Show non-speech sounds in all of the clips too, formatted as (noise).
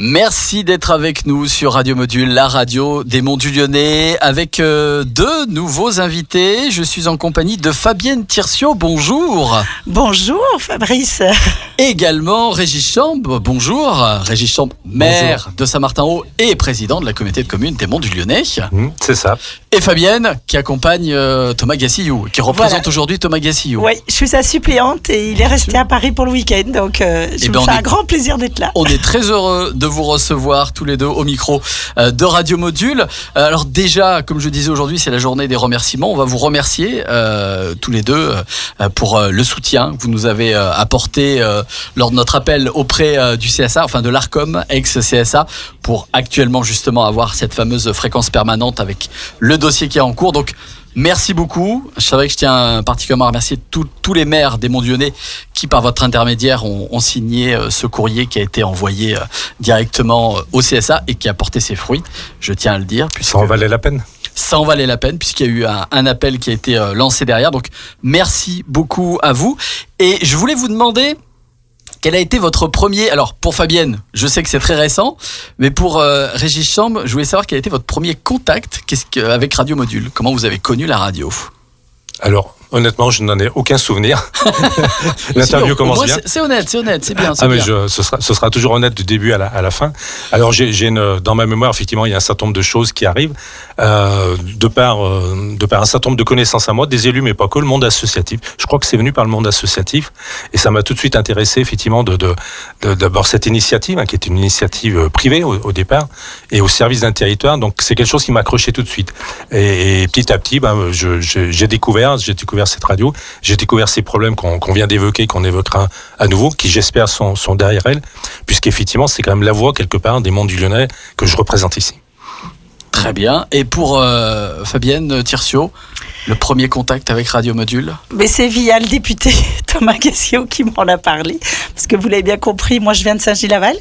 Merci d'être avec nous sur Radio Module, la radio des Monts du Lyonnais, avec euh, deux nouveaux invités. Je suis en compagnie de Fabienne Tircio. Bonjour. Bonjour Fabrice. Également Régis Chambre. Bonjour. Régis Chambre, maire de Saint-Martin-Haut et président de la communauté de communes des Monts du Lyonnais. Mmh, c'est ça. Et Fabienne, qui accompagne euh, Thomas Gassillou, qui représente Voilà. aujourd'hui Thomas Gassillou. Oui, je suis sa suppléante et il est resté à Paris pour le week-end, donc euh, je Eh me ben, fais un grand plaisir d'être là. On est très heureux de vous recevoir tous les deux au micro euh, de Radio Module. Euh, Alors déjà, comme je disais aujourd'hui, c'est la journée des remerciements. On va vous remercier euh, tous les deux euh, pour le soutien que vous nous avez apporté euh, lors de notre appel auprès du CSA, enfin de l'ARCOM, ex-CSA, pour actuellement justement avoir cette fameuse fréquence permanente avec le dossier qui est en cours. Donc Merci beaucoup. Je savais que je tiens particulièrement à remercier tous- les maires des Monts Lyonnais qui, par votre intermédiaire, ont, ont signé euh, ce courrier qui a été envoyé euh, directement euh, au CSA et qui a porté ses fruits. Je tiens à le dire. Ça en valait la peine. ça en valait la peine puisqu'il y a eu un, un appel qui a été lancé derrière. Donc merci beaucoup à vous. Et je voulais vous demander quel a été votre premier. Alors pour Fabienne, je sais que c'est très récent, mais pour euh, Régis Chambre, je voulais savoir quel a été votre premier contact avec Radio Module? Comment vous avez connu la radio? Alors, honnêtement, je n'en ai aucun souvenir. (laughs) L'interview commence bien. c'est- honnête, c'est honnête, c'est bien. Ah mais bien. je, ce, sera, ce sera toujours honnête du début à la, à la fin. Alors j'ai dans ma mémoire effectivement il y a un certain nombre de choses qui arrivent euh, de par euh, de par un certain nombre de connaissances à moi, des élus mais pas que le monde associatif. Je crois que c'est venu par le monde associatif et ça m'a tout de suite intéressé effectivement de de- de- d'abord cette initiative hein, qui est une initiative euh, privée au, au départ et au service d'un territoire. Donc c'est quelque chose qui m'a accroché tout de suite. Et, et petit à petit, ben, j'ai découvert j'ai découvert cette radio, j'ai découvert ces problèmes qu'on vient d'évoquer, qu'on évoquera à nouveau, qui j'espère sont, sont derrière elle, puisqu'effectivement c'est quand même la voix quelque part des mondes du Lyonnais que je représente ici. Très bien. Et pour euh, Fabienne Tircio, le premier contact avec Radio Module Mais c'est via le député (laughs) Thomas Gassio qui m'en a parlé. Parce que vous l'avez bien compris, moi je viens de Saint-Gilles-Laval.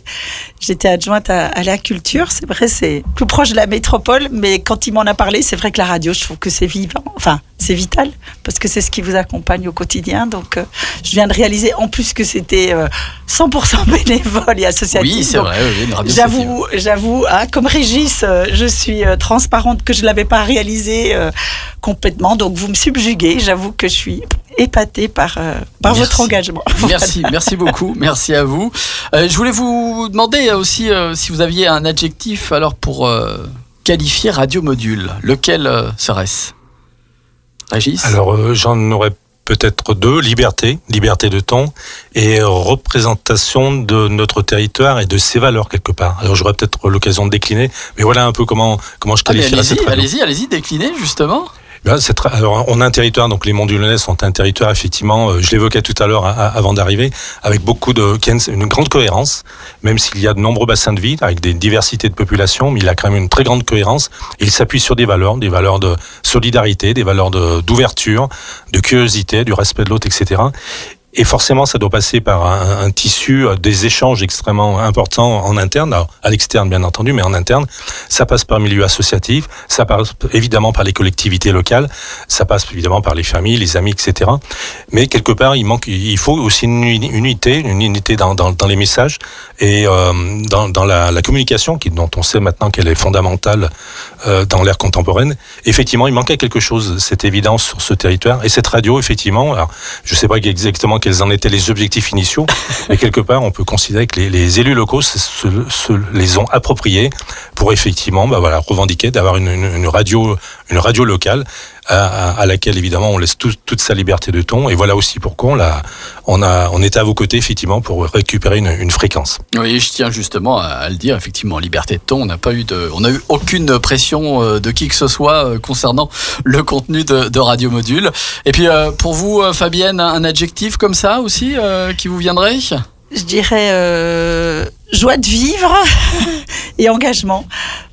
J'étais adjointe à, à la culture. C'est vrai, c'est plus proche de la métropole. Mais quand il m'en a parlé, c'est vrai que la radio, je trouve que c'est vivant. Enfin, c'est vital. Parce que c'est ce qui vous accompagne au quotidien. Donc, euh, je viens de réaliser en plus que c'était euh, 100% bénévole et associatif. Oui, c'est vrai, oui, une radio associative. J'avoue, j'avoue, hein, comme Régis, euh, je suis euh, transparente que je l'avais pas réalisé euh, complètement. Donc vous me subjuguez. J'avoue que je suis épatée par euh, par Merci. votre engagement. (laughs) Merci, merci beaucoup, merci à vous. Euh, je voulais vous demander aussi euh, si vous aviez un adjectif alors pour euh, qualifier Radio Module. Lequel euh, serait-ce? Régis? Alors euh, j'en aurais peut-être deux, liberté, liberté de ton, et représentation de notre territoire et de ses valeurs quelque part. Alors j'aurais peut-être l'occasion de décliner, mais voilà un peu comment, comment je Ah, qualifierais cette allez-y, allez-y, allez-y, déclinez justement. Très- alors, on a un territoire, donc les Monts du Lyonnais sont un territoire, effectivement, euh, je l'évoquais tout à l'heure a- avant d'arriver, avec beaucoup de, une, grande cohérence, même s'il y a de nombreux bassins de vie, avec des diversités de population, mais il a quand même une très grande cohérence. Il s'appuie sur des valeurs, des valeurs de solidarité, des valeurs d'ouverture, de, curiosité, du respect de l'autre, etc. Et forcément, ça doit passer par un, tissu, euh, des échanges extrêmement importants en interne, à l'externe bien entendu, mais en interne. Ça passe par le milieu associatif, ça passe évidemment par les collectivités locales, ça passe évidemment par les familles, les amis, etc. Mais quelque part, il manque, il faut aussi une uni- unité, une unité dans, les messages et euh, dans, la, communication, qui, dont on sait maintenant qu'elle est fondamentale euh, dans l'ère contemporaine. Effectivement, il manquait quelque chose, c'est évident sur ce territoire. Et cette radio, effectivement, je ne sais pas exactement quels en étaient les objectifs initiaux, (laughs) mais quelque part, on peut considérer que les, les élus locaux se, se- se les ont appropriés pour effectivement bah voilà, revendiquer d'avoir une, une- une radio, une radio locale à, à- à laquelle évidemment on laisse tout- toute sa liberté de ton. Et voilà aussi pourquoi on, l'a- on, a, on était à vos côtés effectivement pour récupérer une, une fréquence. Oui, je tiens justement à, à le dire, effectivement, liberté de ton, on n'a pas eu de, on n'a eu aucune pression euh, de qui que ce soit euh, concernant le contenu de, de Radio Module. Et puis euh, pour vous, Fabienne, un adjectif comme ça aussi euh, qui vous viendrait? Je dirais euh, joie de vivre (laughs) et engagement.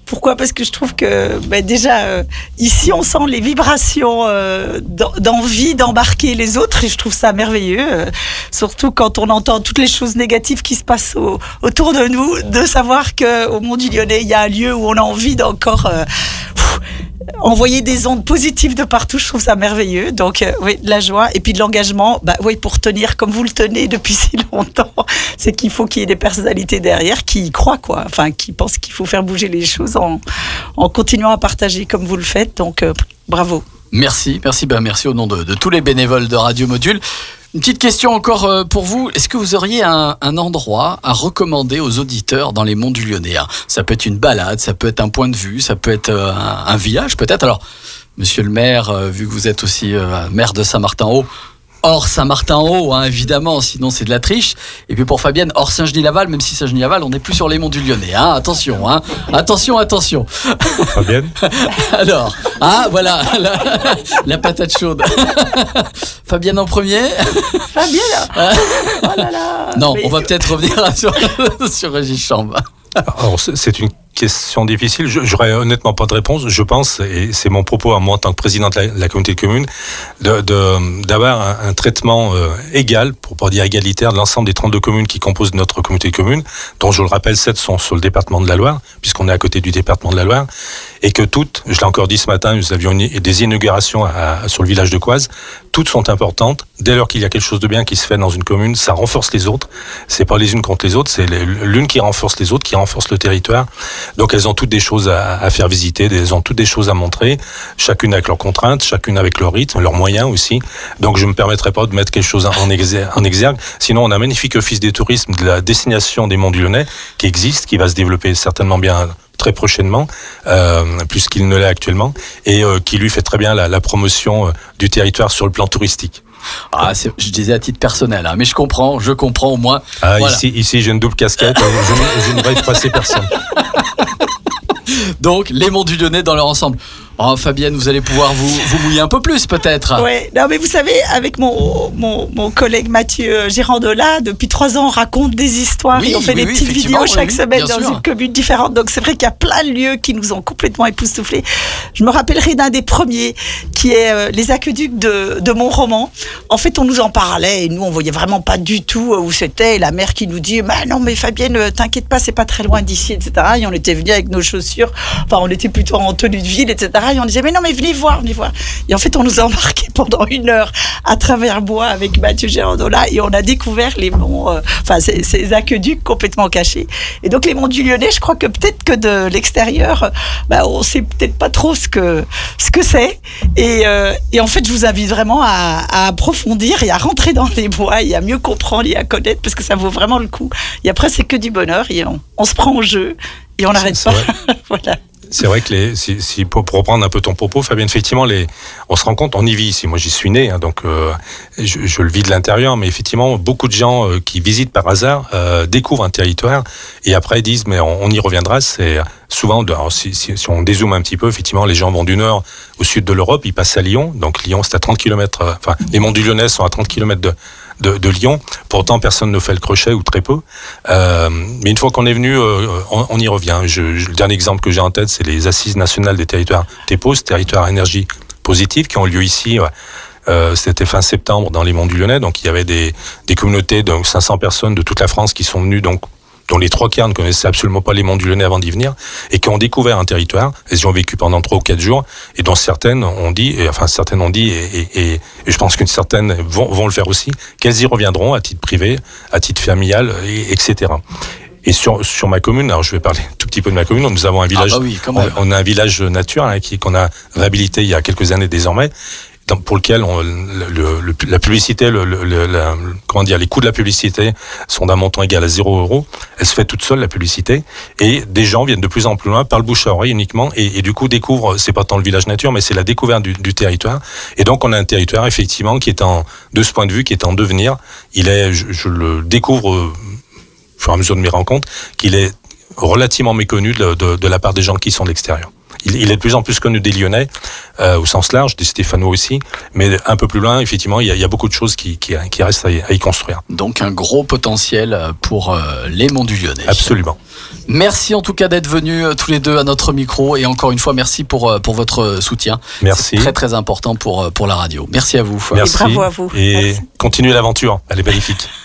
Pourquoi? Parce que je trouve que bah, déjà euh, ici on sent les vibrations euh, d'en- d'envie d'embarquer les autres et je trouve ça merveilleux. euh, surtout quand on entend toutes les choses négatives qui se passent au- autour de nous, de savoir que au Mont du Lyonnais il y a un lieu où on a envie d'encore envoyer des ondes positives de partout, je trouve ça merveilleux. Donc, euh, oui, de la joie. Et puis de l'engagement, bah oui, pour tenir comme vous le tenez depuis (laughs) si longtemps, c'est qu'il faut qu'il y ait des personnalités derrière qui y croient, quoi. Enfin, qui pensent qu'il faut faire bouger les choses en, continuant à partager comme vous le faites. Donc, euh, bravo. Merci, merci, ben merci au nom de, de tous les bénévoles de Radio Module. Une petite question encore euh, pour vous. Est-ce que vous auriez un, endroit à recommander aux auditeurs dans les monts du Lyonnais? Ça peut être une balade, ça peut être un point de vue, ça peut être euh, un, un village peut-être. Alors, monsieur le maire, euh, vu que vous êtes aussi maire de Saint-Martin-Haut, hors Saint-Martin-Haut, hein, évidemment, sinon c'est de la triche. Et puis pour Fabienne, hors Saint-Genis-Laval, même si Saint-Genis-Laval, on n'est plus sur les monts du Lyonnais. Hein, attention, hein, attention, attention. Fabienne (laughs) Alors, ah voilà, (laughs) la, la patate chaude. (laughs) Fabienne en premier. Fabienne oh là là. Non, Mais... on va peut-être revenir sur, sur Régis Chambre. Alors, c'est une question difficile. J'aurais honnêtement pas de réponse. Je pense, et c'est mon propos à moi en tant que président de la, communauté de communes, d'avoir un, traitement euh, égal, pour pas dire égalitaire, de l'ensemble des 32 communes qui composent notre communauté de communes, dont je le rappelle, 7 sont sur le département de la Loire, puisqu'on est à côté du département de la Loire, et que toutes, je l'ai encore dit ce matin, nous avions des inaugurations sur le village de Coise, toutes sont importantes. Dès lors qu'il y a quelque chose de bien qui se fait dans une commune, ça renforce les autres. C'est pas les unes contre les autres, c'est l'une qui renforce les autres, qui renforce le territoire. Donc elles ont toutes des choses à, à, faire visiter, elles ont toutes des choses à montrer, chacune avec leurs contraintes, chacune avec leur rythme, leurs moyens aussi. Donc je me permettrai pas de mettre quelque chose en exergue. En exergue. Sinon, on a un magnifique office des tourismes de la destination des Monts du Lyonnais qui existe, qui va se développer certainement bien très prochainement, euh, plus qu'il ne l'est actuellement, et euh, qui lui fait très bien la, la promotion euh, du territoire sur le plan touristique. Ah, je disais à titre personnel, hein, mais je comprends, je comprends au moins. Ah, voilà. Ici, ici j'ai une double casquette, je, je ne vais passer personne. (laughs) Donc, les monts du Lyonnais dans leur ensemble. Oh, Fabienne, vous allez pouvoir vous, vous mouiller un peu plus, peut-être. Oui, non, mais vous savez, avec mon, mon, mon collègue Mathieu Girandola, depuis trois ans, on raconte des histoires oui, et on fait oui, des oui, petites vidéos chaque semaine dans sûr. une commune différente. Donc, c'est vrai qu'il y a plein de lieux qui nous ont complètement époustouflés. Je me rappellerai d'un des premiers, qui est euh, les aqueducs de, de Mont-Roman. En fait, on nous en parlait et nous, on voyait vraiment pas du tout où c'était. Et la mère qui nous dit, bah non, mais Fabienne, euh, t'inquiète pas, c'est pas très loin d'ici, etc. Et on était venus avec nos chaussures. Enfin, on était plutôt en tenue de ville, etc. On disait, mais non, mais venez voir, venez voir. Et en fait, on nous a embarqués (laughs) pendant une heure à travers bois avec Mathieu Gérandola et on a découvert les monts, euh, enfin, ces, ces, aqueducs complètement cachés. Et donc, les monts du Lyonnais, je crois que peut-être que de l'extérieur, bah, on sait peut-être pas trop ce que ce que c'est. Et, euh, et, en fait, je vous invite vraiment à, à, approfondir et à rentrer dans les bois et à mieux comprendre et à connaître parce que ça vaut vraiment le coup. Et après, c'est que du bonheur et on, on se prend au jeu et on n'arrête pas. (laughs) voilà. C'est vrai que les, si, si, pour, reprendre un peu ton propos, Fabien, effectivement, les, on se rend compte, on y vit ici. Moi, j'y suis né, hein, donc euh, je, je, le vis de l'intérieur, mais effectivement, beaucoup de gens euh, qui visitent par hasard euh, découvrent un territoire et après disent, mais on, on y reviendra. C'est souvent, alors, si, si, si, on dézoome un petit peu, effectivement, les gens vont du nord au sud de l'Europe, ils passent à Lyon. Donc Lyon, c'est à 30 km. Enfin, les monts du Lyonnais sont à 30 km de, de, Lyon. Pourtant, personne ne fait le crochet ou très peu. Euh, mais une fois qu'on est venu, euh, on, y revient. Le dernier exemple que j'ai en tête, c'est les assises nationales des territoires TEPOS, territoires énergie positive, qui ont lieu ici. Euh, C'était fin septembre dans les Monts du Lyonnais. Donc, il y avait des, des communautés de 500 personnes de toute la France qui sont venues donc dont les trois quarts ne connaissaient absolument pas les monts du Lyonnais avant d'y venir, et qui ont découvert un territoire, elles y ont vécu pendant trois ou quatre jours, et dont certaines ont dit, et, enfin certaines ont dit, et, et, et je pense qu'une certaine vont, vont, le faire aussi, qu'elles y reviendront à titre privé, à titre familial, et, etc. Et sur, sur ma commune, alors je vais parler un tout petit peu de ma commune, nous avons un village, ah bah oui, on, on, a un village nature hein, qu'on a réhabilité il y a quelques années désormais, pour lequel on, le, le, la publicité, le, la, comment dire, les coûts de la publicité sont d'un montant égal à 0 euros. Elle se fait toute seule la publicité et des gens viennent de plus en plus loin par le bouche à oreille uniquement et, du coup découvrent, c'est pas tant le village nature, mais c'est la découverte du, territoire. Et donc on a un territoire effectivement qui est en, de ce point de vue, qui est en devenir. Il est, je, le découvre au fur et à mesure de mes rencontres, qu'il est relativement méconnu de, de, de la part des gens qui sont de l'extérieur il, il, est de plus en plus connu des Lyonnais, euh, au sens large, des Stéphanois aussi, mais un peu plus loin, effectivement, il y a, il y a beaucoup de choses qui, qui, qui restent à y, à y, construire. Donc un gros potentiel pour euh, les monts du Lyonnais. Absolument. Merci en tout cas d'être venus euh, tous les deux à notre micro et encore une fois merci pour, euh, pour votre soutien. Merci. Très très important pour, pour la radio. Merci à vous. Merci. Et bravo à vous. Et merci. continuez l'aventure, elle est magnifique.